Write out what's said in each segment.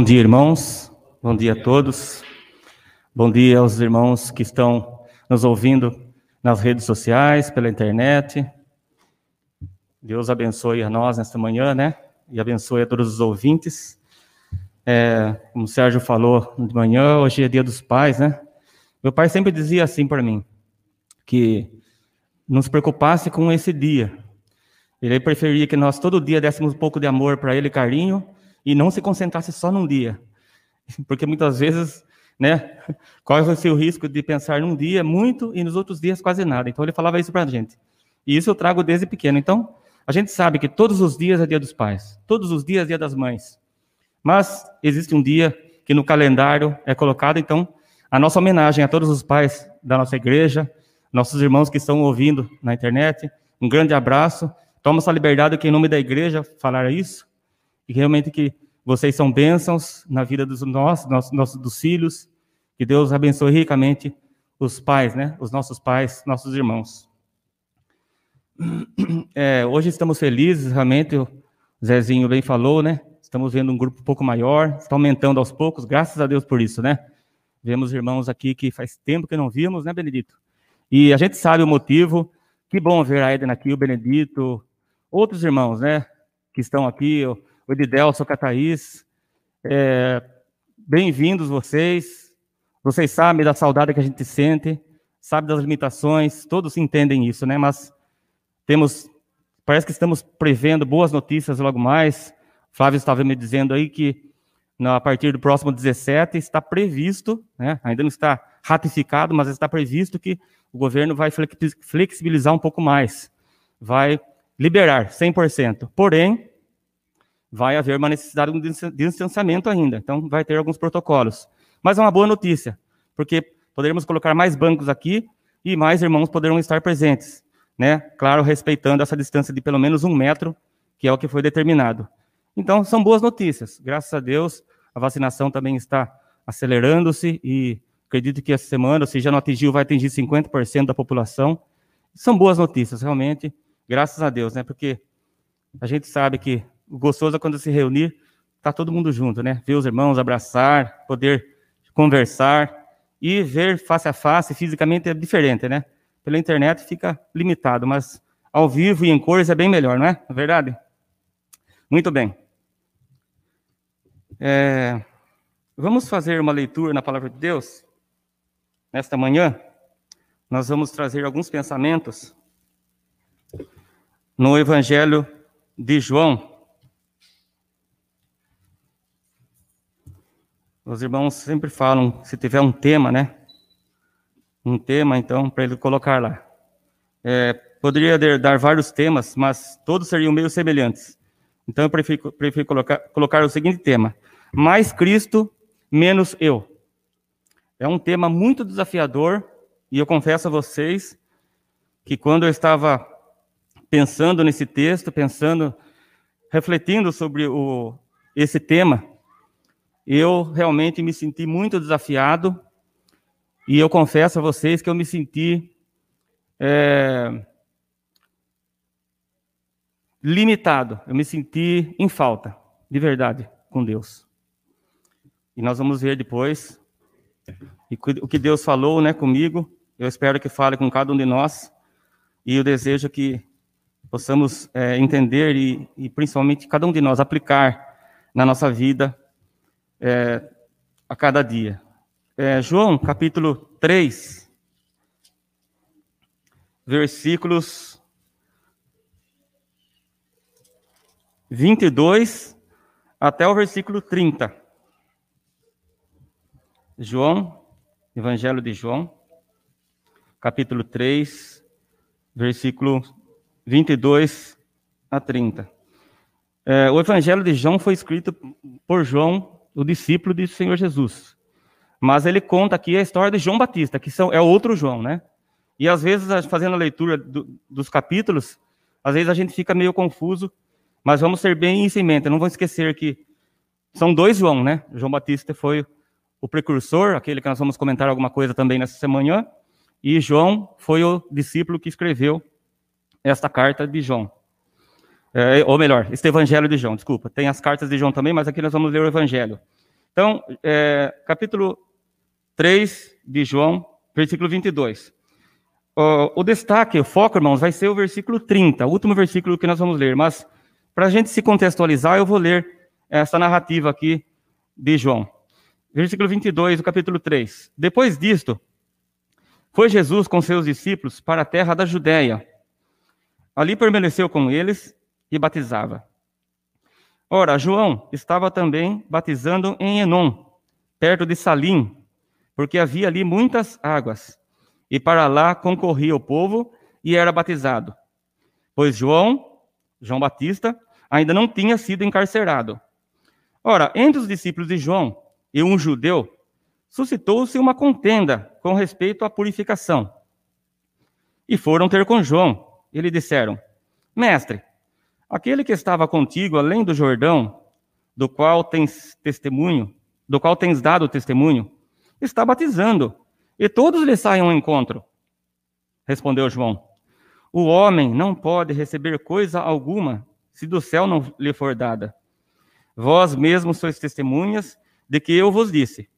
Bom dia, irmãos. Bom dia a todos. Bom dia aos irmãos que estão nos ouvindo nas redes sociais, pela internet. Deus abençoe a nós nesta manhã, né? E abençoe a todos os ouvintes. É, como o Sérgio falou de manhã, hoje é dia dos pais, né? Meu pai sempre dizia assim para mim, que não se preocupasse com esse dia. Ele preferia que nós todo dia dessemos um pouco de amor para ele, carinho, e não se concentrasse só num dia. Porque muitas vezes, né, corre-se o risco de pensar num dia muito e nos outros dias quase nada. Então ele falava isso para a gente. E isso eu trago desde pequeno. Então, a gente sabe que todos os dias é dia dos pais, todos os dias é dia das mães. Mas existe um dia que no calendário é colocado, então, a nossa homenagem a todos os pais da nossa igreja, nossos irmãos que estão ouvindo na internet, um grande abraço. Toma essa liberdade que, em nome da igreja, falar isso, e realmente que vocês são bênçãos na vida dos nossos, nossos dos filhos, que Deus abençoe ricamente os pais, né? Os nossos pais, nossos irmãos. É, hoje estamos felizes, realmente, o Zezinho bem falou, né? Estamos vendo um grupo um pouco maior, está aumentando aos poucos, graças a Deus por isso, né? Vemos irmãos aqui que faz tempo que não vimos, né, Benedito? E a gente sabe o motivo. Que bom ver a Eden aqui, o Benedito, outros irmãos, né, que estão aqui, o O Thaís. É, Bem-vindos vocês. Vocês sabem da saudade que a gente sente, sabe das limitações, todos entendem isso, né? Mas temos, parece que estamos prevendo boas notícias logo mais. Flávio estava me dizendo aí que a partir do próximo 17 está previsto, né, ainda não está ratificado, mas está previsto que o governo vai flexibilizar um pouco mais, vai liberar 100%. Porém, vai haver uma necessidade de distanciamento ainda, então vai ter alguns protocolos. Mas é uma boa notícia, porque poderemos colocar mais bancos aqui e mais irmãos poderão estar presentes né? Claro, respeitando essa distância de pelo menos um metro, que é o que foi determinado. Então, são boas notícias. Graças a Deus, a vacinação também está acelerando-se e acredito que essa semana, se já não atingiu, vai atingir 50% da população. São boas notícias, realmente, graças a Deus, né? Porque a gente sabe que gostoso é quando se reunir, tá todo mundo junto, né? Ver os irmãos, abraçar, poder conversar e ver face a face, fisicamente é diferente, né? pela internet fica limitado, mas ao vivo e em cores é bem melhor, não é? É verdade? Muito bem. É, vamos fazer uma leitura na palavra de Deus? Nesta manhã, nós vamos trazer alguns pensamentos no Evangelho de João. Os irmãos sempre falam, se tiver um tema, né? um tema, então, para ele colocar lá. É, poderia dar vários temas, mas todos seriam meio semelhantes. Então, eu prefiro, prefiro colocar, colocar o seguinte tema: Mais Cristo, menos eu. É um tema muito desafiador, e eu confesso a vocês que quando eu estava pensando nesse texto, pensando, refletindo sobre o, esse tema, eu realmente me senti muito desafiado e eu confesso a vocês que eu me senti é, limitado, eu me senti em falta, de verdade, com Deus. E nós vamos ver depois e o que Deus falou né, comigo. Eu espero que fale com cada um de nós. E eu desejo que possamos é, entender e, e, principalmente, cada um de nós aplicar na nossa vida é, a cada dia. É, João, capítulo 3, versículos 22 até o versículo 30. João, Evangelho de João, capítulo 3, versículo 22 a 30. É, o Evangelho de João foi escrito por João, o discípulo do Senhor Jesus. Mas ele conta aqui a história de João Batista, que são, é outro João, né? E às vezes, fazendo a leitura do, dos capítulos, às vezes a gente fica meio confuso, mas vamos ter bem isso em mente. Não vamos esquecer que são dois João, né? João Batista foi o precursor, aquele que nós vamos comentar alguma coisa também nessa semana, e João foi o discípulo que escreveu esta carta de João. É, ou melhor, este evangelho de João, desculpa. Tem as cartas de João também, mas aqui nós vamos ler o evangelho. Então, é, capítulo 3 de João, versículo 22. O, o destaque, o foco, irmãos, vai ser o versículo 30, o último versículo que nós vamos ler. Mas, para a gente se contextualizar, eu vou ler essa narrativa aqui de João. Versículo 22 do capítulo 3. Depois disto, foi Jesus com seus discípulos para a terra da Judéia. Ali permaneceu com eles e batizava. Ora, João estava também batizando em Enom, perto de Salim, porque havia ali muitas águas. E para lá concorria o povo e era batizado. Pois João, João Batista, ainda não tinha sido encarcerado. Ora, entre os discípulos de João e um judeu, suscitou-se uma contenda com respeito à purificação. E foram ter com João. E lhe disseram: Mestre, aquele que estava contigo além do Jordão, do qual tens testemunho, do qual tens dado testemunho, está batizando, e todos lhe saem ao encontro. Respondeu João: O homem não pode receber coisa alguma se do céu não lhe for dada. Vós mesmos sois testemunhas de que eu vos disse: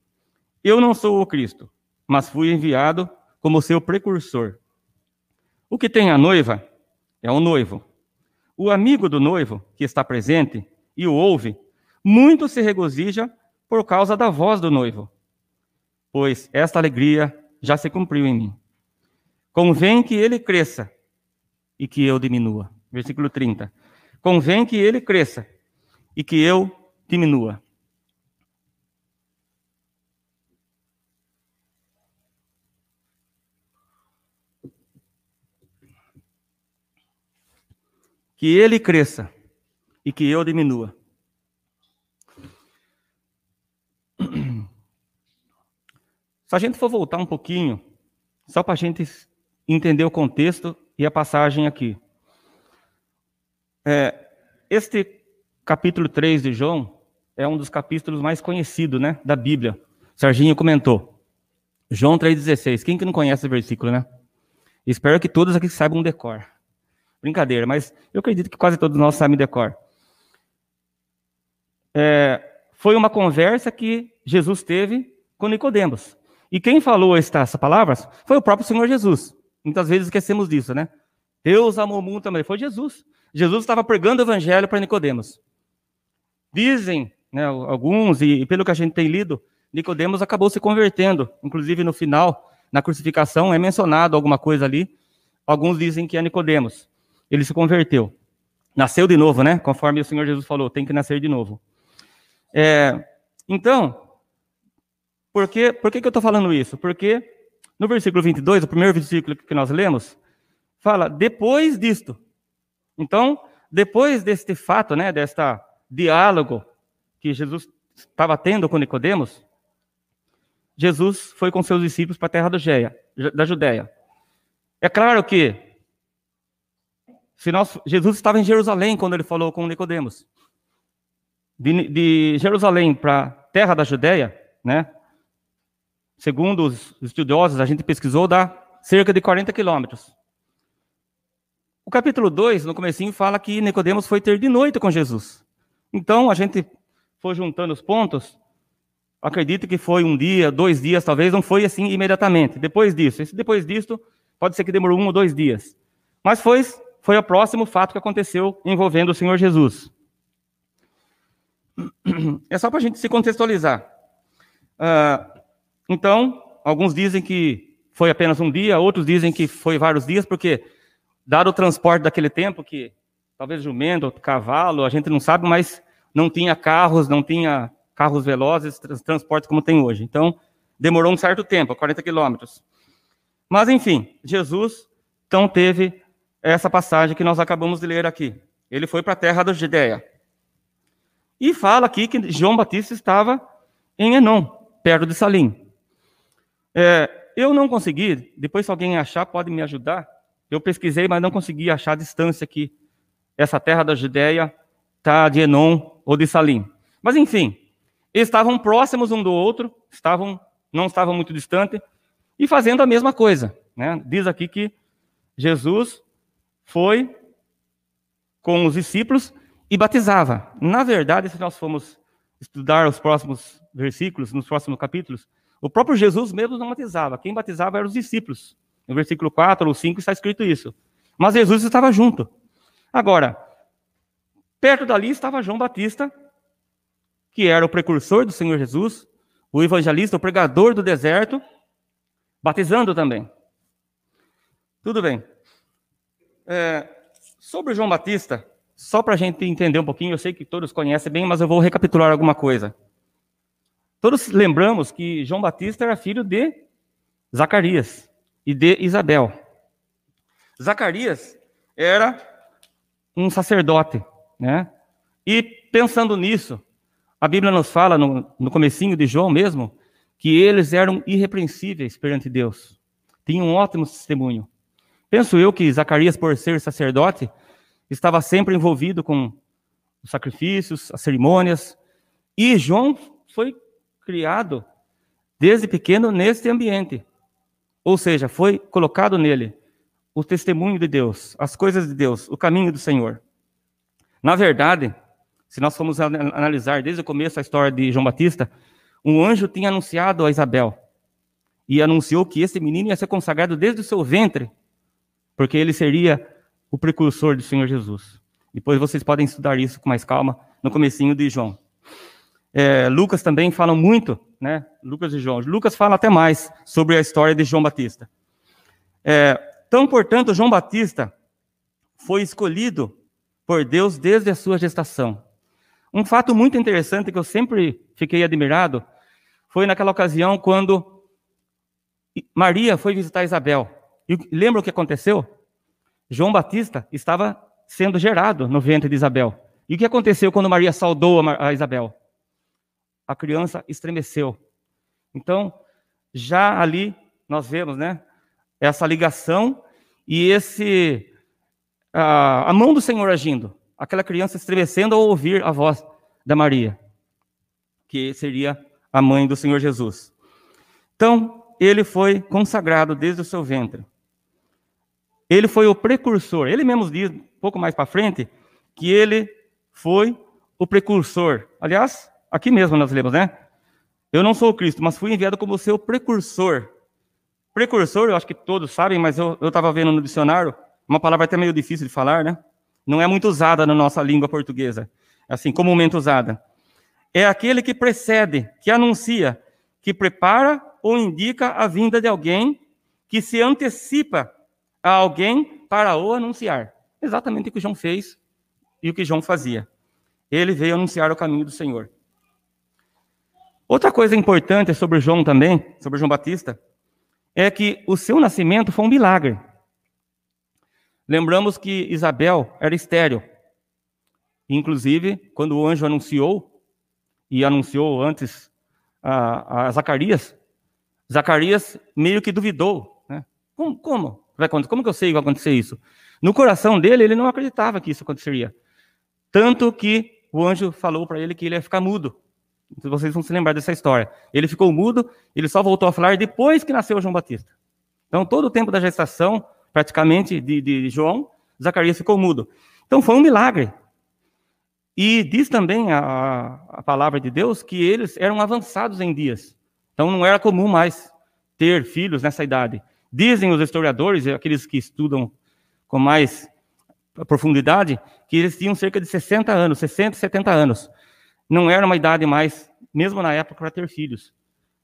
eu não sou o Cristo, mas fui enviado como seu precursor. O que tem a noiva é o noivo. O amigo do noivo, que está presente e o ouve, muito se regozija por causa da voz do noivo, pois esta alegria já se cumpriu em mim. Convém que ele cresça e que eu diminua. Versículo 30. Convém que ele cresça e que eu diminua. Que ele cresça e que eu diminua. Se a gente for voltar um pouquinho, só para a gente entender o contexto e a passagem aqui. É, este capítulo 3 de João é um dos capítulos mais conhecidos né, da Bíblia. Serginho comentou. João 3,16. Quem que não conhece esse versículo, né? Espero que todos aqui saibam decor. Brincadeira, mas eu acredito que quase todos nós sabem decor. É, foi uma conversa que Jesus teve com Nicodemos. E quem falou essas palavras foi o próprio Senhor Jesus. Muitas vezes esquecemos disso, né? Deus amou o mundo também. Foi Jesus. Jesus estava pregando o evangelho para Nicodemos. Dizem, né, alguns, e pelo que a gente tem lido, Nicodemos acabou se convertendo. Inclusive no final, na crucificação, é mencionado alguma coisa ali. Alguns dizem que é Nicodemos ele se converteu. Nasceu de novo, né? Conforme o Senhor Jesus falou, tem que nascer de novo. É, então, por, que, por que, que eu estou falando isso? Porque no versículo 22, o primeiro versículo que nós lemos, fala depois disto. Então, depois deste fato, né, desta diálogo que Jesus estava tendo com Nicodemos, Jesus foi com seus discípulos para a terra da Judéia. É claro que se nós, Jesus estava em Jerusalém quando ele falou com Nicodemos. De, de Jerusalém para a terra da Judéia, né? Segundo os estudiosos, a gente pesquisou, dá cerca de 40 quilômetros. O capítulo 2, no comecinho, fala que Nicodemos foi ter de noite com Jesus. Então, a gente foi juntando os pontos, acredito que foi um dia, dois dias, talvez, não foi assim imediatamente. Depois disso, depois disso, pode ser que demorou um ou dois dias. Mas foi foi o próximo fato que aconteceu envolvendo o Senhor Jesus. É só para a gente se contextualizar. Uh, então, alguns dizem que foi apenas um dia, outros dizem que foi vários dias, porque, dado o transporte daquele tempo, que talvez jumento, cavalo, a gente não sabe, mas não tinha carros, não tinha carros velozes, transporte como tem hoje. Então, demorou um certo tempo, 40 quilômetros. Mas, enfim, Jesus então teve essa passagem que nós acabamos de ler aqui. Ele foi para a terra da Judéia. E fala aqui que João Batista estava em Enom, perto de Salim. É, eu não consegui, depois se alguém achar, pode me ajudar. Eu pesquisei, mas não consegui achar a distância que essa terra da Judéia está de Enom ou de Salim. Mas enfim, estavam próximos um do outro, estavam, não estavam muito distantes, e fazendo a mesma coisa. Né? Diz aqui que Jesus foi com os discípulos e batizava. Na verdade, se nós formos estudar os próximos versículos, nos próximos capítulos, o próprio Jesus mesmo não batizava. Quem batizava eram os discípulos. No versículo 4 ou 5 está escrito isso. Mas Jesus estava junto. Agora, perto dali estava João Batista, que era o precursor do Senhor Jesus, o evangelista, o pregador do deserto, batizando também. Tudo bem. É, sobre João Batista, só para a gente entender um pouquinho, eu sei que todos conhecem bem, mas eu vou recapitular alguma coisa. Todos lembramos que João Batista era filho de Zacarias e de Isabel. Zacarias era um sacerdote, né? E pensando nisso, a Bíblia nos fala no, no comecinho de João mesmo que eles eram irrepreensíveis perante Deus. Tinham um ótimo testemunho. Penso eu que Zacarias, por ser sacerdote, estava sempre envolvido com os sacrifícios, as cerimônias, e João foi criado desde pequeno neste ambiente. Ou seja, foi colocado nele o testemunho de Deus, as coisas de Deus, o caminho do Senhor. Na verdade, se nós formos analisar desde o começo a história de João Batista, um anjo tinha anunciado a Isabel e anunciou que esse menino ia ser consagrado desde o seu ventre, porque ele seria o precursor do Senhor Jesus. Depois vocês podem estudar isso com mais calma no comecinho de João. É, Lucas também fala muito, né? Lucas e João. Lucas fala até mais sobre a história de João Batista. É, então, portanto, João Batista foi escolhido por Deus desde a sua gestação. Um fato muito interessante que eu sempre fiquei admirado foi naquela ocasião quando Maria foi visitar Isabel. E lembra o que aconteceu? João Batista estava sendo gerado no ventre de Isabel. E o que aconteceu quando Maria saudou a Isabel? a criança estremeceu. Então, já ali nós vemos, né, essa ligação e esse a, a mão do Senhor agindo, aquela criança estremecendo ao ouvir a voz da Maria, que seria a mãe do Senhor Jesus. Então, ele foi consagrado desde o seu ventre. Ele foi o precursor. Ele mesmo diz, um pouco mais para frente, que ele foi o precursor. Aliás, Aqui mesmo nós lemos, né? Eu não sou o Cristo, mas fui enviado como seu precursor. Precursor, eu acho que todos sabem, mas eu estava vendo no dicionário, uma palavra até meio difícil de falar, né? Não é muito usada na nossa língua portuguesa, assim, comumente usada. É aquele que precede, que anuncia, que prepara ou indica a vinda de alguém, que se antecipa a alguém para o anunciar. Exatamente o que João fez e o que João fazia. Ele veio anunciar o caminho do Senhor. Outra coisa importante sobre João também, sobre João Batista, é que o seu nascimento foi um milagre. Lembramos que Isabel era estéril. Inclusive, quando o anjo anunciou, e anunciou antes a, a Zacarias, Zacarias meio que duvidou. Né? Como, como? Vai Como que eu sei que vai acontecer isso? No coração dele, ele não acreditava que isso aconteceria. Tanto que o anjo falou para ele que ele ia ficar mudo. Vocês vão se lembrar dessa história. Ele ficou mudo, ele só voltou a falar depois que nasceu João Batista. Então, todo o tempo da gestação, praticamente, de, de João, Zacarias ficou mudo. Então, foi um milagre. E diz também a, a palavra de Deus que eles eram avançados em dias. Então, não era comum mais ter filhos nessa idade. Dizem os historiadores, aqueles que estudam com mais profundidade, que eles tinham cerca de 60 anos, 60, 70 anos não era uma idade mais, mesmo na época, para ter filhos.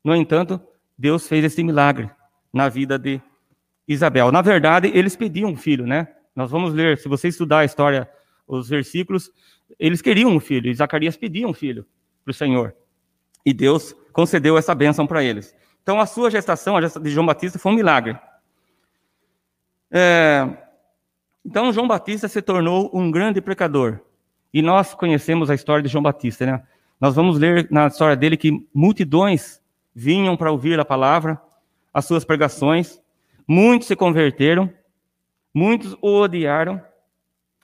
No entanto, Deus fez esse milagre na vida de Isabel. Na verdade, eles pediam um filho, né? Nós vamos ler, se você estudar a história, os versículos, eles queriam um filho, e Zacarias pedia um filho para o Senhor. E Deus concedeu essa bênção para eles. Então, a sua gestação, a gestação de João Batista, foi um milagre. É... Então, João Batista se tornou um grande pecador. E nós conhecemos a história de João Batista, né? Nós vamos ler na história dele que multidões vinham para ouvir a palavra, as suas pregações, muitos se converteram, muitos o odiaram,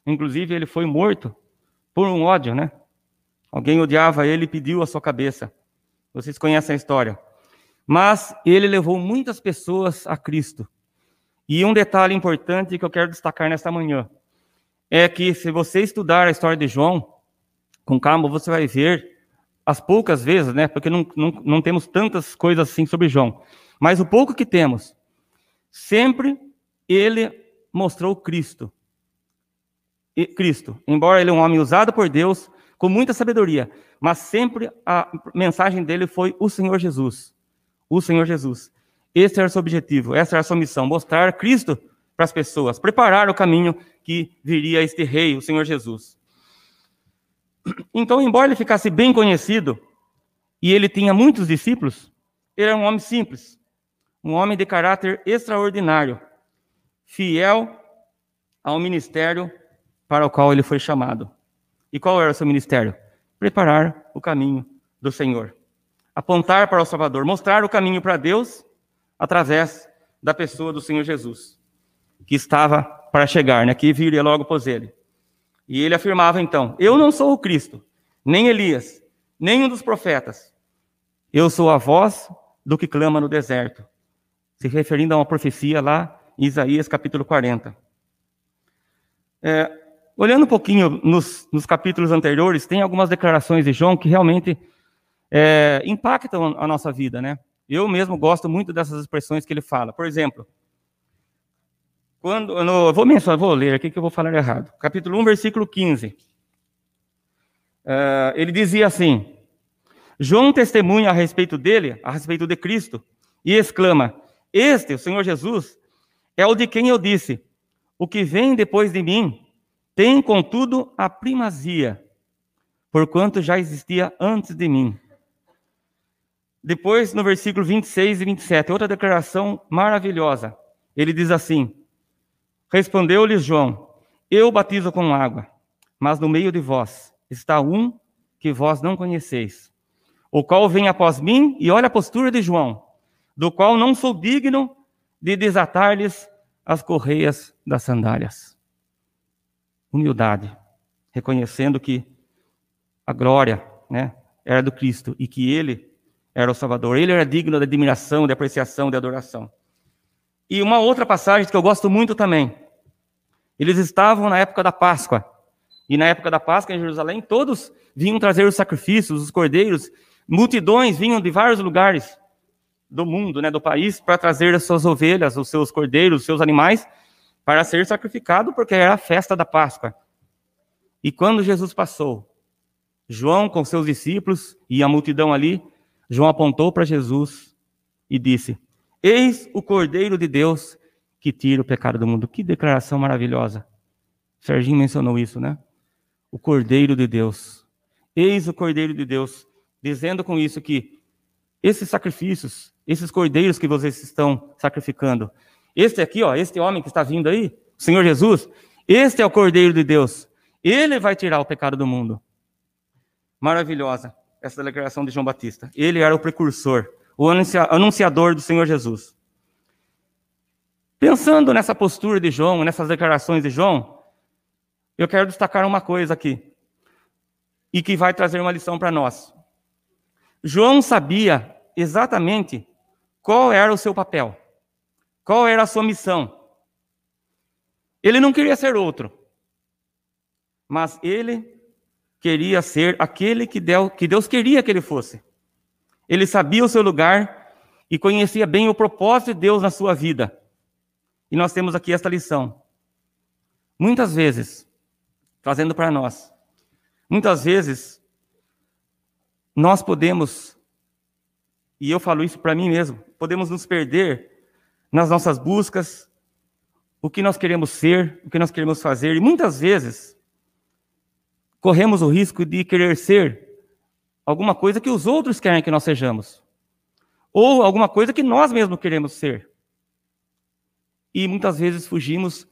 inclusive ele foi morto por um ódio, né? Alguém odiava ele e pediu a sua cabeça. Vocês conhecem a história. Mas ele levou muitas pessoas a Cristo. E um detalhe importante que eu quero destacar nesta manhã é que se você estudar a história de João com calma, você vai ver as poucas vezes, né? Porque não, não, não temos tantas coisas assim sobre João. Mas o pouco que temos, sempre ele mostrou Cristo. E Cristo, embora ele é um homem usado por Deus com muita sabedoria, mas sempre a mensagem dele foi o Senhor Jesus. O Senhor Jesus. Esse era o seu objetivo, essa era a sua missão, mostrar Cristo para as pessoas, preparar o caminho que viria este rei, o Senhor Jesus. Então, embora ele ficasse bem conhecido e ele tinha muitos discípulos, ele era um homem simples, um homem de caráter extraordinário, fiel ao ministério para o qual ele foi chamado. E qual era o seu ministério? Preparar o caminho do Senhor, apontar para o Salvador, mostrar o caminho para Deus através da pessoa do Senhor Jesus, que estava para chegar, né? que viria logo após ele. E ele afirmava então: Eu não sou o Cristo, nem Elias, nem um dos profetas. Eu sou a voz do que clama no deserto. Se referindo a uma profecia lá em Isaías capítulo 40. É, olhando um pouquinho nos, nos, capítulos anteriores, tem algumas declarações de João que realmente é, impactam a nossa vida, né? Eu mesmo gosto muito dessas expressões que ele fala. Por exemplo, quando, no, vou mencionar, vou ler aqui que eu vou falar errado. Capítulo 1, versículo 15. Uh, é, ele dizia assim: João testemunha a respeito dele, a respeito de Cristo, e exclama: Este, o Senhor Jesus, é o de quem eu disse: O que vem depois de mim tem, contudo, a primazia, porquanto já existia antes de mim. Depois, no versículo 26 e 27, outra declaração maravilhosa. Ele diz assim: Respondeu-lhes João: Eu batizo com água, mas no meio de vós está um que vós não conheceis, o qual vem após mim, e olha a postura de João, do qual não sou digno de desatar-lhes as correias das sandálias. Humildade, reconhecendo que a glória né, era do Cristo e que ele era o Salvador. Ele era digno de admiração, de apreciação, de adoração. E uma outra passagem que eu gosto muito também, eles estavam na época da Páscoa. E na época da Páscoa em Jerusalém, todos vinham trazer os sacrifícios, os cordeiros. Multidões vinham de vários lugares do mundo, né, do país, para trazer as suas ovelhas, os seus cordeiros, os seus animais, para ser sacrificado, porque era a festa da Páscoa. E quando Jesus passou, João com seus discípulos e a multidão ali, João apontou para Jesus e disse: Eis o Cordeiro de Deus que tira o pecado do mundo. Que declaração maravilhosa. Serginho mencionou isso, né? O Cordeiro de Deus. Eis o Cordeiro de Deus, dizendo com isso que esses sacrifícios, esses cordeiros que vocês estão sacrificando, este aqui, ó, este homem que está vindo aí, o Senhor Jesus, este é o Cordeiro de Deus. Ele vai tirar o pecado do mundo. Maravilhosa essa declaração de João Batista. Ele era o precursor, o anunciador do Senhor Jesus. Pensando nessa postura de João, nessas declarações de João, eu quero destacar uma coisa aqui, e que vai trazer uma lição para nós. João sabia exatamente qual era o seu papel, qual era a sua missão. Ele não queria ser outro, mas ele queria ser aquele que Deus queria que ele fosse. Ele sabia o seu lugar e conhecia bem o propósito de Deus na sua vida. E nós temos aqui esta lição. Muitas vezes, trazendo para nós, muitas vezes, nós podemos, e eu falo isso para mim mesmo, podemos nos perder nas nossas buscas, o que nós queremos ser, o que nós queremos fazer, e muitas vezes corremos o risco de querer ser alguma coisa que os outros querem que nós sejamos, ou alguma coisa que nós mesmos queremos ser e muitas vezes fugimos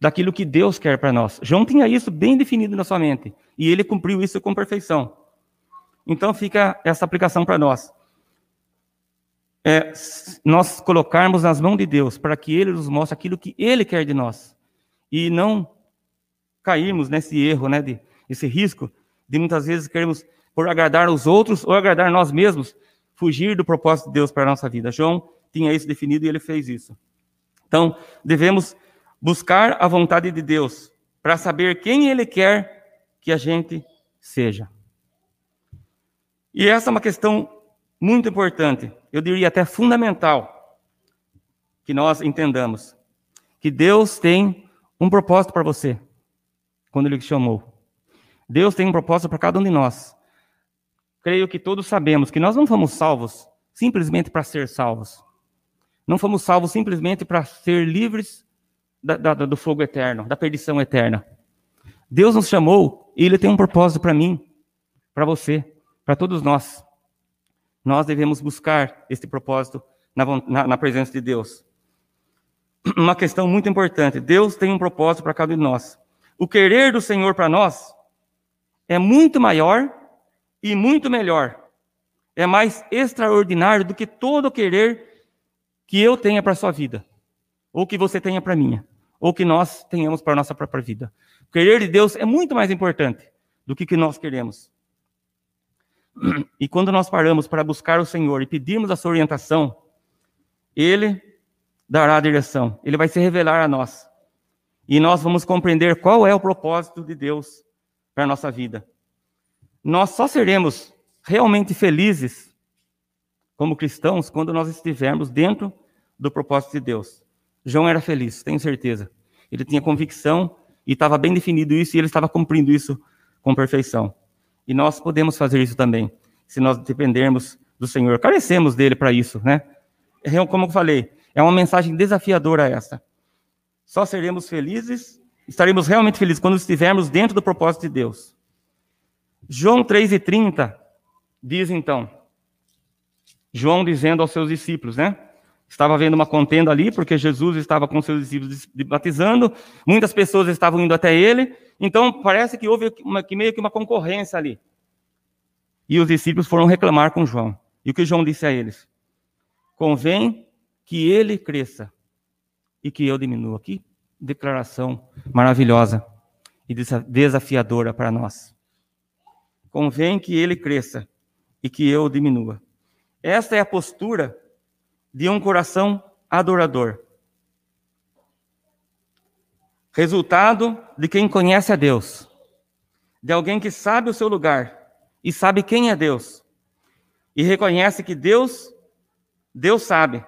daquilo que Deus quer para nós. João tinha isso bem definido na sua mente e ele cumpriu isso com perfeição. Então fica essa aplicação para nós. É, nós colocarmos nas mãos de Deus para que Ele nos mostre aquilo que Ele quer de nós e não cairmos nesse erro, né, de, esse risco de muitas vezes queremos por agradar os outros ou agradar nós mesmos, fugir do propósito de Deus para a nossa vida. João tinha isso definido e ele fez isso. Então, devemos buscar a vontade de Deus para saber quem Ele quer que a gente seja. E essa é uma questão muito importante, eu diria até fundamental, que nós entendamos que Deus tem um propósito para você quando Ele te chamou. Deus tem um propósito para cada um de nós. Creio que todos sabemos que nós não fomos salvos simplesmente para ser salvos. Não fomos salvos simplesmente para ser livres da, da, do fogo eterno, da perdição eterna. Deus nos chamou e Ele tem um propósito para mim, para você, para todos nós. Nós devemos buscar esse propósito na, na, na presença de Deus. Uma questão muito importante: Deus tem um propósito para cada um de nós. O querer do Senhor para nós é muito maior e muito melhor. É mais extraordinário do que todo o querer que eu tenha para a sua vida, ou que você tenha para a minha, ou que nós tenhamos para a nossa própria vida. O querer de Deus é muito mais importante do que que nós queremos. E quando nós paramos para buscar o Senhor e pedirmos a sua orientação, Ele dará a direção, Ele vai se revelar a nós. E nós vamos compreender qual é o propósito de Deus para a nossa vida. Nós só seremos realmente felizes como cristãos quando nós estivermos dentro do propósito de Deus. João era feliz, tenho certeza. Ele tinha convicção e estava bem definido isso e ele estava cumprindo isso com perfeição. E nós podemos fazer isso também, se nós dependermos do Senhor. Carecemos dele para isso, né? É, como eu falei, é uma mensagem desafiadora essa. Só seremos felizes, estaremos realmente felizes quando estivermos dentro do propósito de Deus. João 3,30 diz então, João dizendo aos seus discípulos, né? Estava havendo uma contenda ali, porque Jesus estava com seus discípulos batizando, muitas pessoas estavam indo até ele, então parece que houve uma, que meio que uma concorrência ali. E os discípulos foram reclamar com João. E o que João disse a eles? Convém que ele cresça e que eu diminua. Que declaração maravilhosa e desafiadora para nós. Convém que ele cresça e que eu diminua. Esta é a postura de um coração adorador. Resultado de quem conhece a Deus, de alguém que sabe o seu lugar e sabe quem é Deus, e reconhece que Deus, Deus sabe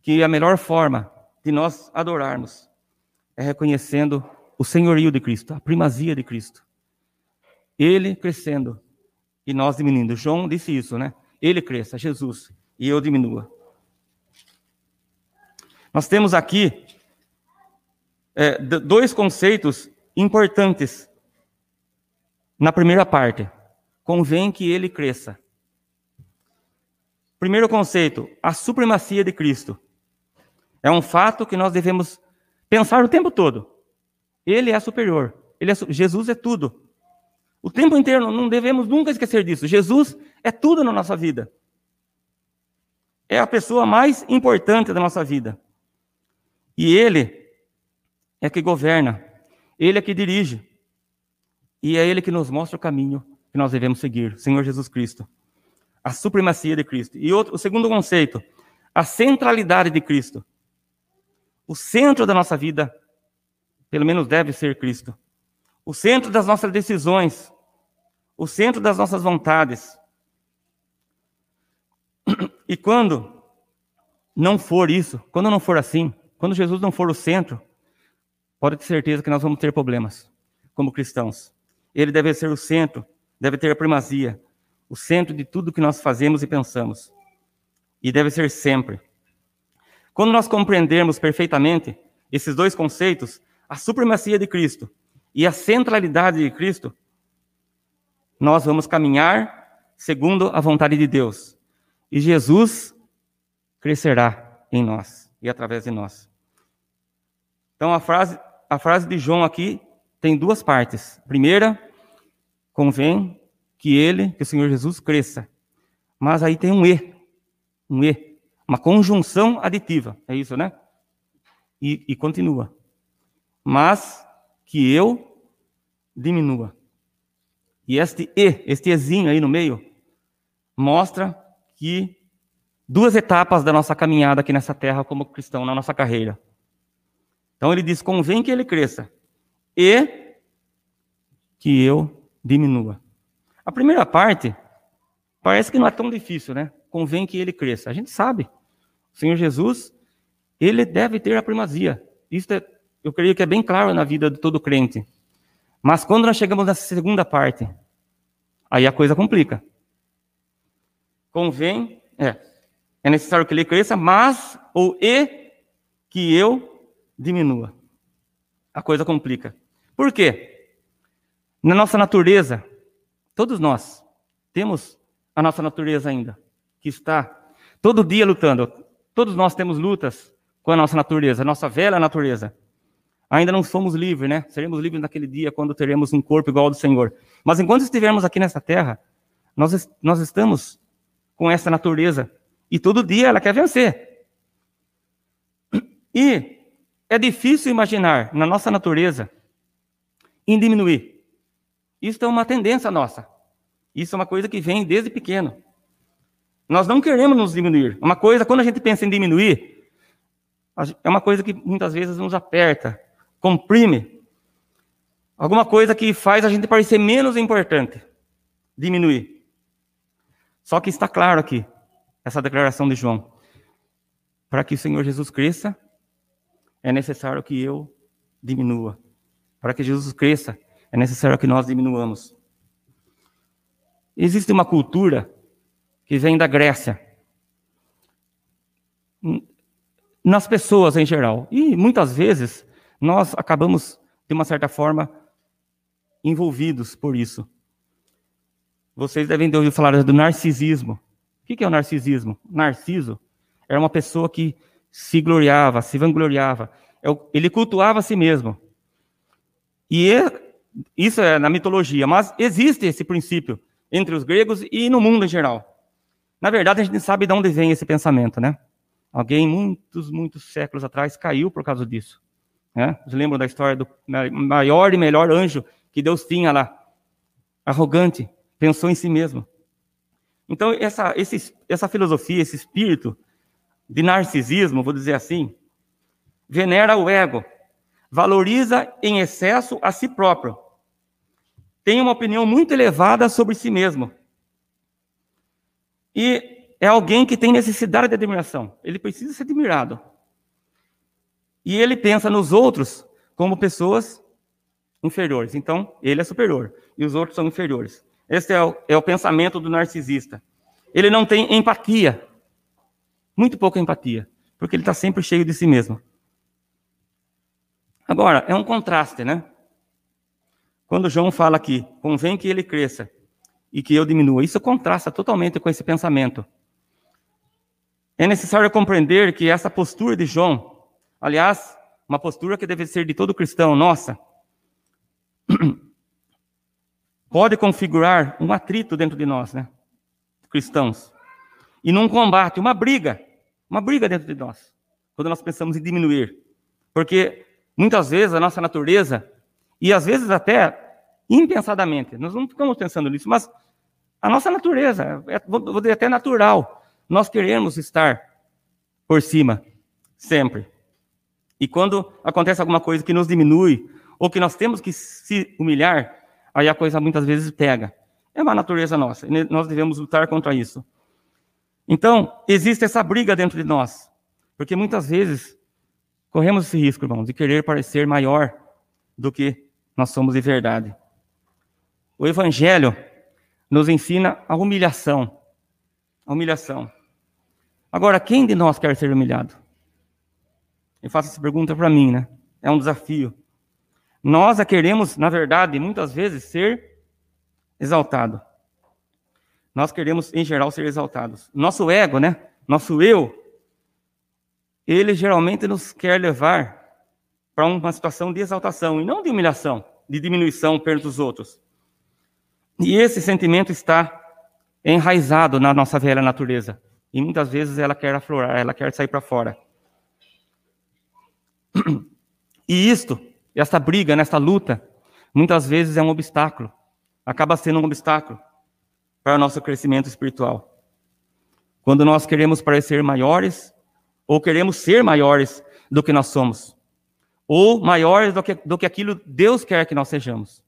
que a melhor forma de nós adorarmos é reconhecendo o senhorio de Cristo, a primazia de Cristo. Ele crescendo e nós diminuindo. João disse isso, né? Ele cresça, Jesus, e eu diminua. Nós temos aqui é, dois conceitos importantes na primeira parte. Convém que ele cresça. Primeiro conceito, a supremacia de Cristo. É um fato que nós devemos pensar o tempo todo. Ele é superior. Ele é, Jesus é tudo. O tempo inteiro, não devemos nunca esquecer disso. Jesus é tudo na nossa vida é a pessoa mais importante da nossa vida. E Ele é que governa, Ele é que dirige. E é Ele que nos mostra o caminho que nós devemos seguir, Senhor Jesus Cristo. A supremacia de Cristo. E outro, o segundo conceito, a centralidade de Cristo. O centro da nossa vida, pelo menos deve ser Cristo. O centro das nossas decisões, o centro das nossas vontades. E quando não for isso, quando não for assim, quando Jesus não for o centro, pode ter certeza que nós vamos ter problemas como cristãos. Ele deve ser o centro, deve ter a primazia, o centro de tudo que nós fazemos e pensamos. E deve ser sempre. Quando nós compreendermos perfeitamente esses dois conceitos, a supremacia de Cristo e a centralidade de Cristo, nós vamos caminhar segundo a vontade de Deus e Jesus crescerá em nós e através de nós. Então a frase, a frase de João aqui tem duas partes. Primeira, convém que ele, que o Senhor Jesus cresça. Mas aí tem um e, um e, uma conjunção aditiva, é isso, né? E, e continua. Mas que eu diminua. E este e, este ezinho aí no meio, mostra que duas etapas da nossa caminhada aqui nessa terra como cristão, na nossa carreira. Então ele diz: convém que ele cresça e que eu diminua. A primeira parte parece que não é tão difícil, né? Convém que ele cresça. A gente sabe. O Senhor Jesus, ele deve ter a primazia. Isso é, eu creio que é bem claro na vida de todo crente. Mas quando nós chegamos nessa segunda parte, aí a coisa complica. Convém, é, é necessário que ele cresça, mas ou e que eu diminua. A coisa complica. Por quê? Na nossa natureza, todos nós temos a nossa natureza ainda, que está todo dia lutando. Todos nós temos lutas com a nossa natureza, a nossa velha natureza. Ainda não somos livres, né? Seremos livres naquele dia quando teremos um corpo igual ao do Senhor. Mas enquanto estivermos aqui nessa terra, nós, nós estamos com essa natureza. E todo dia ela quer vencer. E é difícil imaginar na nossa natureza em diminuir. Isso é uma tendência nossa. Isso é uma coisa que vem desde pequeno. Nós não queremos nos diminuir. Uma coisa, quando a gente pensa em diminuir, é uma coisa que muitas vezes nos aperta, comprime. Alguma coisa que faz a gente parecer menos importante. Diminuir. Só que está claro aqui, essa declaração de João. Para que o Senhor Jesus cresça, é necessário que eu diminua. Para que Jesus cresça, é necessário que nós diminuamos. Existe uma cultura que vem da Grécia, nas pessoas em geral. E muitas vezes nós acabamos, de uma certa forma, envolvidos por isso. Vocês devem ter ouvido falar do narcisismo. O que é o narcisismo? Narciso era uma pessoa que se gloriava, se vangloriava. É ele cultuava a si mesmo. E é, isso é na mitologia, mas existe esse princípio entre os gregos e no mundo em geral. Na verdade, a gente sabe de onde vem esse pensamento, né? Alguém muitos, muitos séculos atrás caiu por causa disso. Né? Vocês lembram da história do maior e melhor anjo que Deus tinha lá? Arrogante, pensou em si mesmo. Então, essa, esse, essa filosofia, esse espírito de narcisismo, vou dizer assim, venera o ego, valoriza em excesso a si próprio, tem uma opinião muito elevada sobre si mesmo. E é alguém que tem necessidade de admiração. Ele precisa ser admirado. E ele pensa nos outros como pessoas inferiores. Então, ele é superior e os outros são inferiores. Esse é o, é o pensamento do narcisista. Ele não tem empatia. Muito pouca empatia. Porque ele está sempre cheio de si mesmo. Agora, é um contraste, né? Quando João fala aqui, convém que ele cresça e que eu diminua, isso contrasta totalmente com esse pensamento. É necessário compreender que essa postura de João Aliás, uma postura que deve ser de todo cristão, nossa, pode configurar um atrito dentro de nós, né? Cristãos. E num combate, uma briga, uma briga dentro de nós, quando nós pensamos em diminuir. Porque muitas vezes a nossa natureza, e às vezes até impensadamente, nós não ficamos pensando nisso, mas a nossa natureza, é, vou dizer até natural, nós queremos estar por cima, sempre. E quando acontece alguma coisa que nos diminui, ou que nós temos que se humilhar, aí a coisa muitas vezes pega. É uma natureza nossa, e nós devemos lutar contra isso. Então, existe essa briga dentro de nós, porque muitas vezes corremos esse risco, irmãos, de querer parecer maior do que nós somos de verdade. O Evangelho nos ensina a humilhação. A humilhação. Agora, quem de nós quer ser humilhado? Eu faço essa pergunta para mim, né? É um desafio. Nós a queremos, na verdade, muitas vezes ser exaltado. Nós queremos, em geral, ser exaltados. Nosso ego, né? Nosso eu, ele geralmente nos quer levar para uma situação de exaltação e não de humilhação, de diminuição perto dos outros. E esse sentimento está enraizado na nossa velha natureza. E muitas vezes ela quer aflorar, ela quer sair para fora. E isto, essa briga, nessa luta, muitas vezes é um obstáculo. Acaba sendo um obstáculo para o nosso crescimento espiritual. Quando nós queremos parecer maiores, ou queremos ser maiores do que nós somos, ou maiores do que, do que aquilo Deus quer que nós sejamos.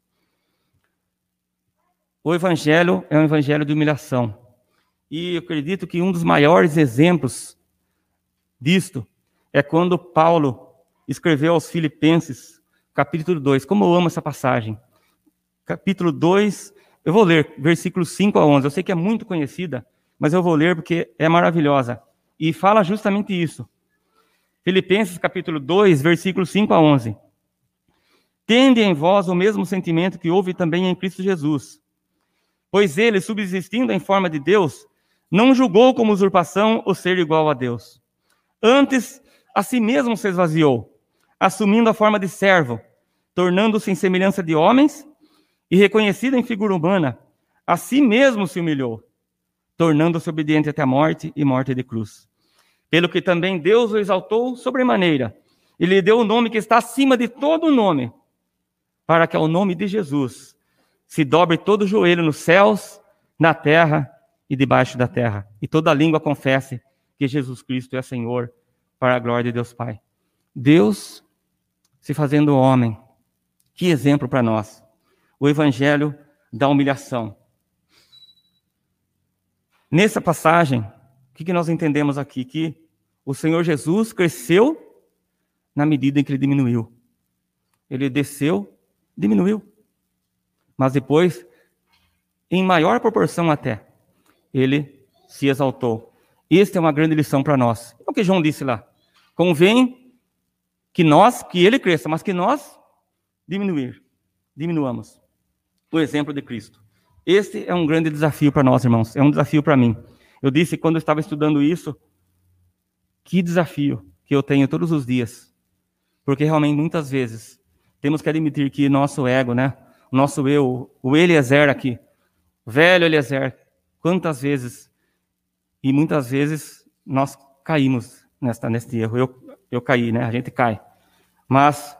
O evangelho é um evangelho de humilhação. E eu acredito que um dos maiores exemplos disto é quando Paulo escreveu aos Filipenses, capítulo 2. Como eu amo essa passagem. Capítulo 2, eu vou ler versículos 5 a 11. Eu sei que é muito conhecida, mas eu vou ler porque é maravilhosa. E fala justamente isso. Filipenses capítulo 2, versículos 5 a 11. Tende em vós o mesmo sentimento que houve também em Cristo Jesus. Pois ele, subsistindo em forma de Deus, não julgou como usurpação o ser igual a Deus. Antes, a si mesmo se esvaziou, assumindo a forma de servo, tornando-se em semelhança de homens e reconhecido em figura humana, a si mesmo se humilhou, tornando-se obediente até a morte e morte de cruz. Pelo que também Deus o exaltou sobremaneira, e lhe deu o nome que está acima de todo nome, para que ao nome de Jesus se dobre todo o joelho nos céus, na terra e debaixo da terra, e toda língua confesse que Jesus Cristo é Senhor, para a glória de Deus Pai. Deus se fazendo homem, que exemplo para nós. O evangelho da humilhação. Nessa passagem, o que nós entendemos aqui? Que o Senhor Jesus cresceu na medida em que ele diminuiu. Ele desceu diminuiu. Mas depois, em maior proporção até, ele se exaltou. Esta é uma grande lição para nós. É o que João disse lá. Convém que nós, que ele cresça, mas que nós diminuir, diminuamos. O exemplo de Cristo. Este é um grande desafio para nós, irmãos. É um desafio para mim. Eu disse quando eu estava estudando isso, que desafio que eu tenho todos os dias. Porque realmente muitas vezes temos que admitir que nosso ego, né? Nosso eu, o Eliezer aqui, velho Eliezer, quantas vezes e muitas vezes nós caímos nesta, neste erro. Eu, eu caí, né? A gente cai. Mas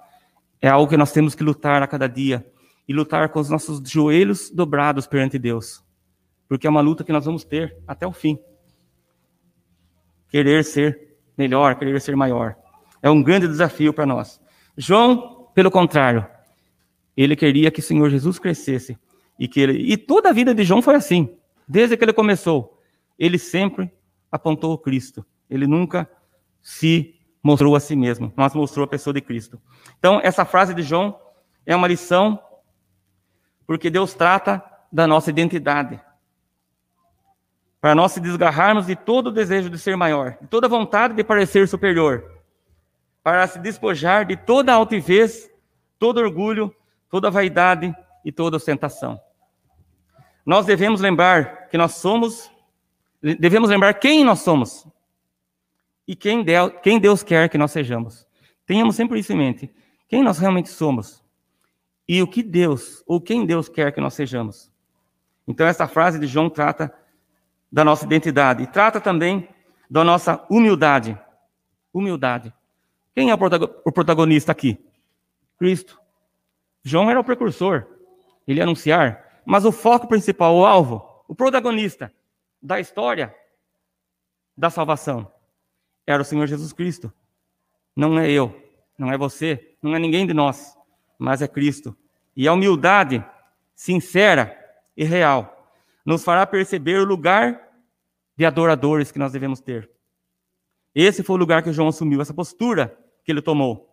é algo que nós temos que lutar a cada dia e lutar com os nossos joelhos dobrados perante Deus. Porque é uma luta que nós vamos ter até o fim. Querer ser melhor, querer ser maior. É um grande desafio para nós. João pelo contrário, ele queria que o Senhor Jesus crescesse e que ele e toda a vida de João foi assim, desde que ele começou. Ele sempre apontou o Cristo. Ele nunca se mostrou a si mesmo, mas mostrou a pessoa de Cristo. Então, essa frase de João é uma lição porque Deus trata da nossa identidade. Para nós se desgarrarmos de todo o desejo de ser maior, de toda vontade de parecer superior, para se despojar de toda altivez, todo orgulho, toda vaidade e toda ostentação. Nós devemos lembrar que nós somos, devemos lembrar quem nós somos e quem Deus, quem Deus quer que nós sejamos. Tenhamos sempre isso em mente. Quem nós realmente somos e o que Deus, ou quem Deus quer que nós sejamos. Então, essa frase de João trata da nossa identidade e trata também da nossa humildade. Humildade. Quem é o protagonista aqui? Cristo. João era o precursor, ele ia anunciar, mas o foco principal, o alvo, o protagonista da história da salvação era o Senhor Jesus Cristo. Não é eu, não é você, não é ninguém de nós, mas é Cristo. E a humildade sincera e real nos fará perceber o lugar de adoradores que nós devemos ter. Esse foi o lugar que João assumiu, essa postura que ele tomou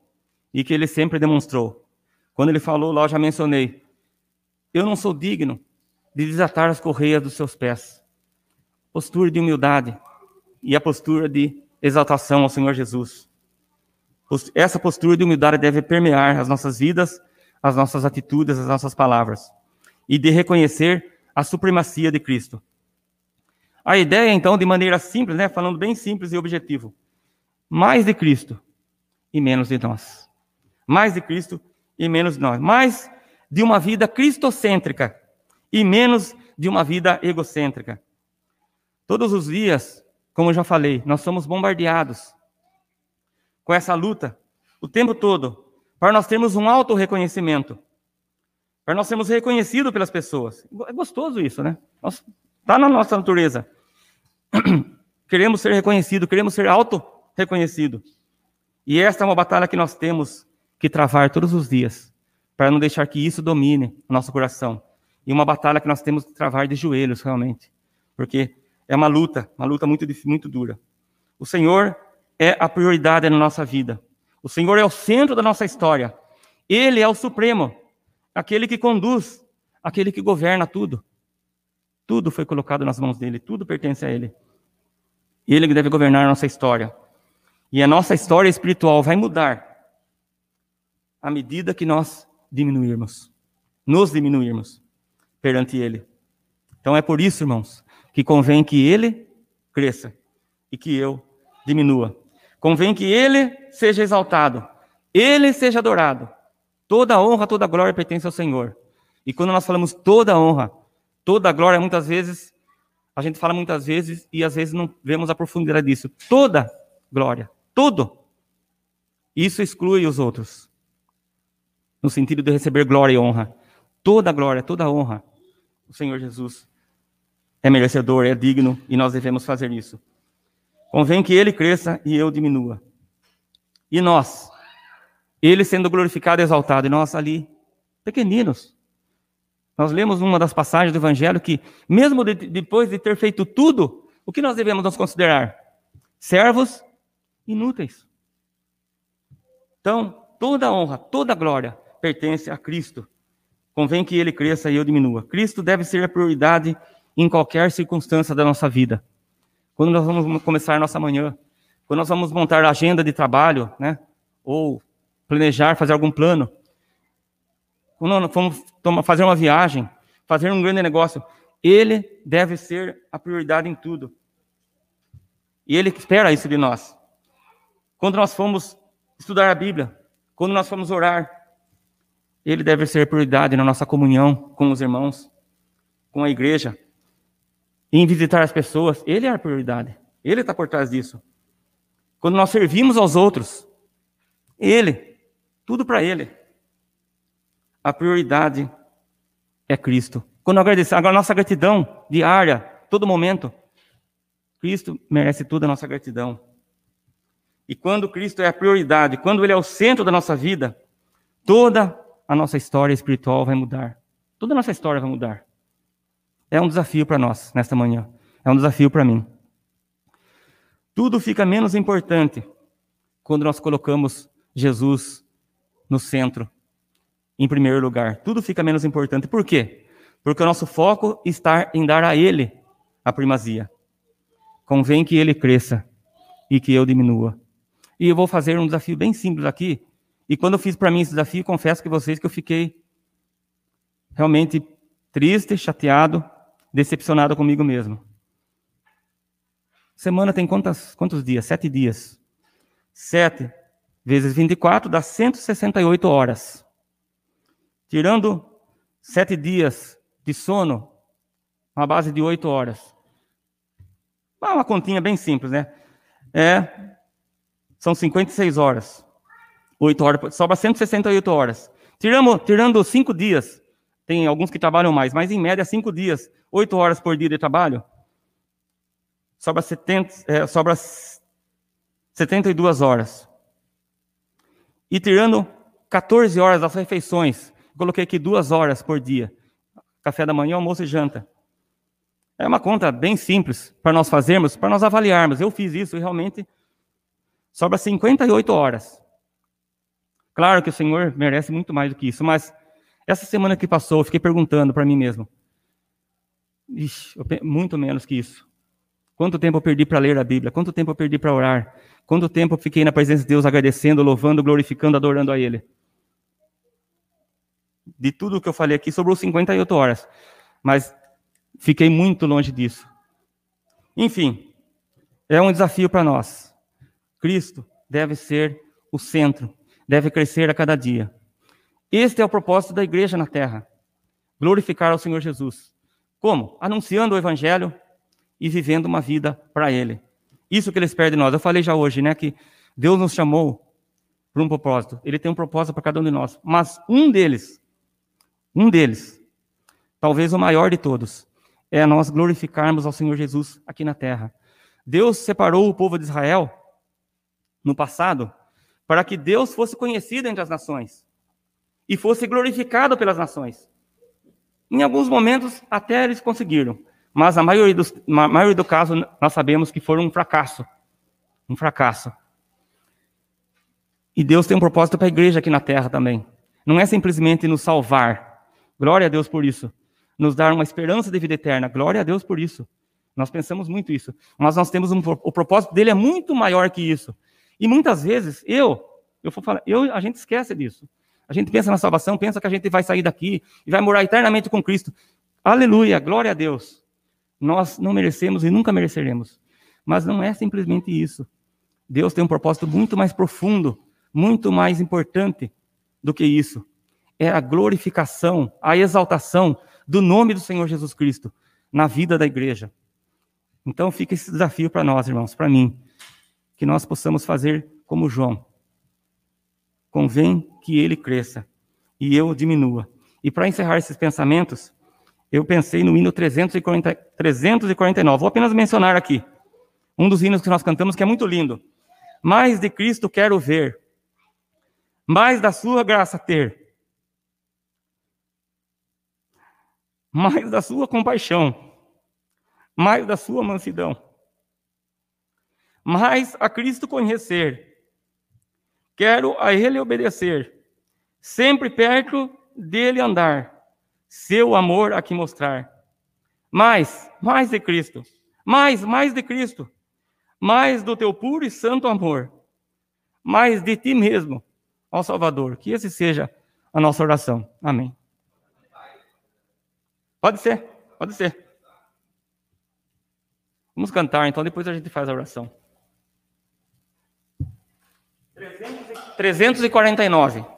e que ele sempre demonstrou. Quando ele falou lá, eu já mencionei: Eu não sou digno de desatar as correias dos seus pés. Postura de humildade e a postura de exaltação ao Senhor Jesus. Essa postura de humildade deve permear as nossas vidas, as nossas atitudes, as nossas palavras, e de reconhecer a supremacia de Cristo. A ideia, então, de maneira simples, né, falando bem simples e objetivo, mais de Cristo e menos de nós. Mais de Cristo e menos nós. Mais de uma vida cristocêntrica e menos de uma vida egocêntrica. Todos os dias, como já falei, nós somos bombardeados com essa luta o tempo todo para nós termos um auto-reconhecimento, para nós sermos reconhecidos pelas pessoas. É gostoso isso, né? Está na nossa natureza. queremos ser reconhecidos, queremos ser auto-reconhecidos. E esta é uma batalha que nós temos que travar todos os dias, para não deixar que isso domine o nosso coração. e uma batalha que nós temos que travar de joelhos, realmente. Porque é uma luta, uma luta muito, muito dura. O Senhor é a prioridade na nossa vida. O Senhor é o centro da nossa história. Ele é o Supremo, aquele que conduz, aquele que governa tudo. Tudo foi colocado nas mãos dele, tudo pertence a ele. Ele que deve governar a nossa história. E a nossa história espiritual vai mudar à medida que nós diminuirmos, nos diminuirmos perante Ele. Então é por isso, irmãos, que convém que Ele cresça e que eu diminua. Convém que Ele seja exaltado, Ele seja adorado. Toda honra, toda glória pertence ao Senhor. E quando nós falamos toda honra, toda glória, muitas vezes, a gente fala muitas vezes e às vezes não vemos a profundidade disso. Toda glória, tudo. Isso exclui os outros no sentido de receber glória e honra. Toda glória, toda honra, o Senhor Jesus é merecedor, é digno e nós devemos fazer isso. Convém que ele cresça e eu diminua. E nós, ele sendo glorificado e exaltado, e nós ali, pequeninos. Nós lemos numa das passagens do Evangelho que, mesmo de, depois de ter feito tudo, o que nós devemos nos considerar? Servos inúteis. Então, toda honra, toda glória pertence a Cristo. Convém que ele cresça e eu diminua. Cristo deve ser a prioridade em qualquer circunstância da nossa vida. Quando nós vamos começar nossa manhã, quando nós vamos montar a agenda de trabalho, né? Ou planejar, fazer algum plano. Quando nós vamos fazer uma viagem, fazer um grande negócio, ele deve ser a prioridade em tudo. E ele espera isso de nós. Quando nós fomos estudar a Bíblia, quando nós fomos orar, ele deve ser prioridade na nossa comunhão com os irmãos, com a igreja, em visitar as pessoas. Ele é a prioridade. Ele está por trás disso. Quando nós servimos aos outros, Ele, tudo para Ele. A prioridade é Cristo. Quando agradecer, a nossa gratidão diária, todo momento, Cristo merece toda a nossa gratidão. E quando Cristo é a prioridade, quando Ele é o centro da nossa vida, toda a nossa história espiritual vai mudar. Toda a nossa história vai mudar. É um desafio para nós nesta manhã. É um desafio para mim. Tudo fica menos importante quando nós colocamos Jesus no centro, em primeiro lugar. Tudo fica menos importante. Por quê? Porque o nosso foco está em dar a Ele a primazia. Convém que Ele cresça e que eu diminua. E eu vou fazer um desafio bem simples aqui, e quando eu fiz para mim esse desafio, confesso que vocês que eu fiquei realmente triste, chateado, decepcionado comigo mesmo. Semana tem quantas, quantos dias? Sete dias. Sete vezes 24 dá 168 horas. Tirando sete dias de sono, uma base de oito horas. Uma continha bem simples, né? É, são 56 horas. 8 horas, sobra 168 horas. Tiramos, tirando 5 dias, tem alguns que trabalham mais, mas em média 5 dias, 8 horas por dia de trabalho, sobra, 70, é, sobra 72 horas. E tirando 14 horas das refeições, coloquei aqui 2 horas por dia. Café da manhã, almoço e janta. É uma conta bem simples para nós fazermos, para nós avaliarmos. Eu fiz isso e realmente sobra 58 horas. Claro que o Senhor merece muito mais do que isso, mas essa semana que passou, eu fiquei perguntando para mim mesmo. Ixi, muito menos que isso. Quanto tempo eu perdi para ler a Bíblia? Quanto tempo eu perdi para orar? Quanto tempo eu fiquei na presença de Deus agradecendo, louvando, glorificando, adorando a Ele? De tudo o que eu falei aqui, sobrou 58 horas. Mas fiquei muito longe disso. Enfim, é um desafio para nós. Cristo deve ser o centro deve crescer a cada dia. Este é o propósito da igreja na terra: glorificar ao Senhor Jesus. Como? Anunciando o evangelho e vivendo uma vida para Ele. Isso que Ele espera de nós. Eu falei já hoje, né, que Deus nos chamou para um propósito. Ele tem um propósito para cada um de nós. Mas um deles, um deles, talvez o maior de todos, é nós glorificarmos ao Senhor Jesus aqui na terra. Deus separou o povo de Israel no passado para que Deus fosse conhecido entre as nações e fosse glorificado pelas nações. Em alguns momentos, até eles conseguiram, mas a maioria, dos, a maioria do caso, nós sabemos que foram um fracasso. Um fracasso. E Deus tem um propósito para a igreja aqui na terra também. Não é simplesmente nos salvar. Glória a Deus por isso. Nos dar uma esperança de vida eterna. Glória a Deus por isso. Nós pensamos muito isso. Mas nós temos um, o propósito dele é muito maior que isso. E muitas vezes, eu, eu vou falar, eu, a gente esquece disso. A gente pensa na salvação, pensa que a gente vai sair daqui e vai morar eternamente com Cristo. Aleluia, glória a Deus. Nós não merecemos e nunca mereceremos. Mas não é simplesmente isso. Deus tem um propósito muito mais profundo muito mais importante do que isso. É a glorificação, a exaltação do nome do Senhor Jesus Cristo na vida da igreja. Então fica esse desafio para nós, irmãos, para mim, que nós possamos fazer como João. Convém que ele cresça e eu diminua. E para encerrar esses pensamentos, eu pensei no hino 340, 349. Vou apenas mencionar aqui um dos hinos que nós cantamos que é muito lindo. Mais de Cristo quero ver, mais da sua graça ter, mais da sua compaixão, mais da sua mansidão, mais a Cristo conhecer, quero a Ele obedecer, sempre perto dele andar, seu amor aqui mostrar. Mais, mais de Cristo, mais, mais de Cristo, mais do teu puro e santo amor, mais de ti mesmo ao Salvador. Que esse seja a nossa oração. Amém. Pode ser, pode ser. Vamos cantar, então depois a gente faz a oração. 349.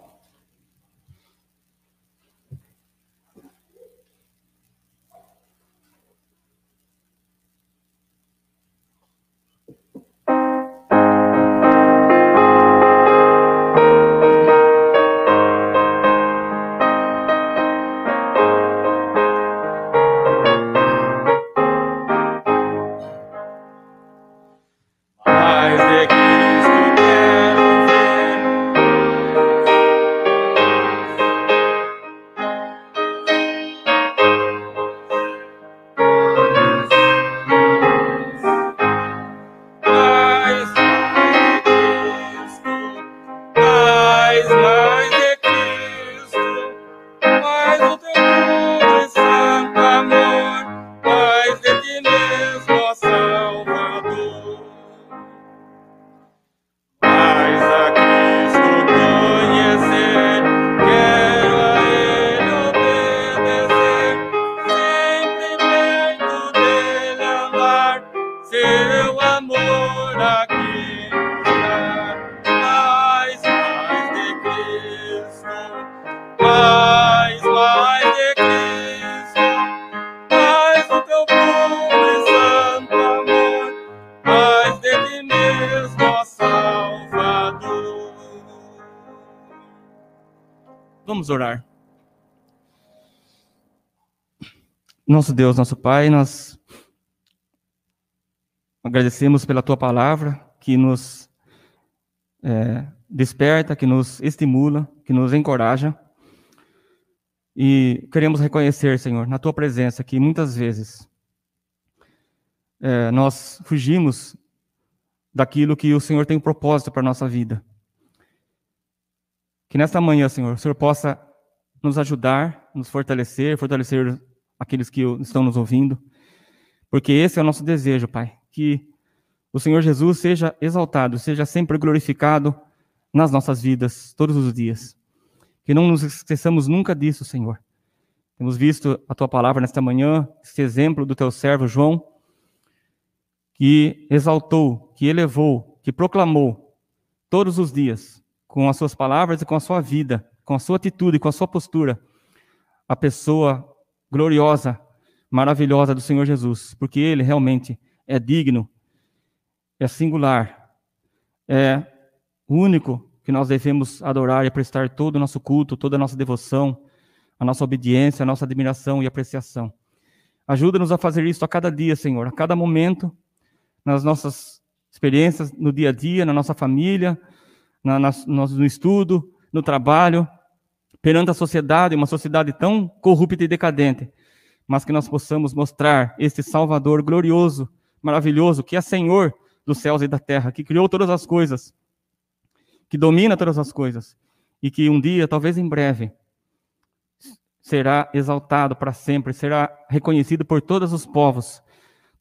Vamos orar. Nosso Deus, nosso Pai, nós agradecemos pela tua palavra que nos é, desperta, que nos estimula, que nos encoraja. E queremos reconhecer, Senhor, na tua presença, que muitas vezes é, nós fugimos daquilo que o Senhor tem um propósito para a nossa vida. Que nesta manhã, Senhor, o Senhor possa nos ajudar, nos fortalecer, fortalecer aqueles que estão nos ouvindo, porque esse é o nosso desejo, Pai, que o Senhor Jesus seja exaltado, seja sempre glorificado nas nossas vidas, todos os dias. Que não nos esqueçamos nunca disso, Senhor. Temos visto a tua palavra nesta manhã, esse exemplo do teu servo João, que exaltou, que elevou, que proclamou todos os dias com as suas palavras e com a sua vida, com a sua atitude, com a sua postura, a pessoa gloriosa, maravilhosa do Senhor Jesus, porque ele realmente é digno, é singular, é único que nós devemos adorar e prestar todo o nosso culto, toda a nossa devoção, a nossa obediência, a nossa admiração e apreciação. Ajuda-nos a fazer isso a cada dia, Senhor, a cada momento, nas nossas experiências no dia a dia, na nossa família, na, na, no estudo, no trabalho, perante a sociedade, uma sociedade tão corrupta e decadente, mas que nós possamos mostrar este Salvador glorioso, maravilhoso, que é Senhor dos céus e da terra, que criou todas as coisas, que domina todas as coisas, e que um dia, talvez em breve, será exaltado para sempre, será reconhecido por todos os povos.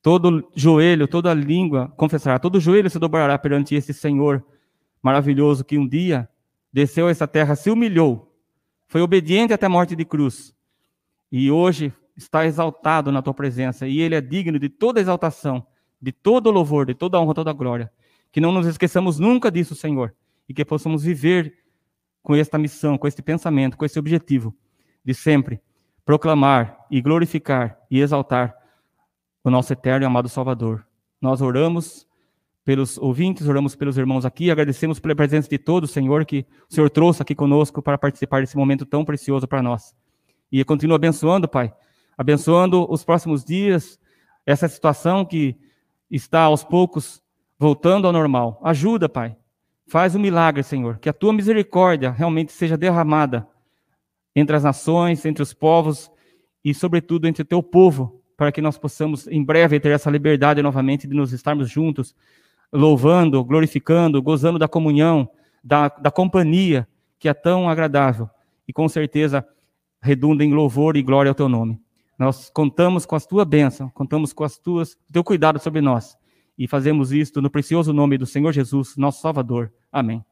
Todo joelho, toda língua confessará, todo joelho se dobrará perante esse Senhor maravilhoso que um dia desceu a essa terra, se humilhou, foi obediente até a morte de cruz. E hoje está exaltado na tua presença, e ele é digno de toda exaltação, de todo louvor, de toda honra, toda glória. Que não nos esqueçamos nunca disso, Senhor, e que possamos viver com esta missão, com este pensamento, com esse objetivo de sempre proclamar e glorificar e exaltar o nosso eterno e amado Salvador. Nós oramos pelos ouvintes, oramos pelos irmãos aqui, agradecemos pela presença de todos, Senhor, que o Senhor trouxe aqui conosco para participar desse momento tão precioso para nós. E continua abençoando, Pai, abençoando os próximos dias, essa situação que está aos poucos voltando ao normal. Ajuda, Pai. Faz um milagre, Senhor, que a tua misericórdia realmente seja derramada entre as nações, entre os povos e, sobretudo, entre o teu povo, para que nós possamos em breve ter essa liberdade novamente de nos estarmos juntos, louvando, glorificando, gozando da comunhão, da, da companhia que é tão agradável e com certeza redunda em louvor e glória ao teu nome. Nós contamos com a tua bênção, contamos com as tuas, teu cuidado sobre nós e fazemos isto no precioso nome do Senhor Jesus, nosso Salvador. Amém.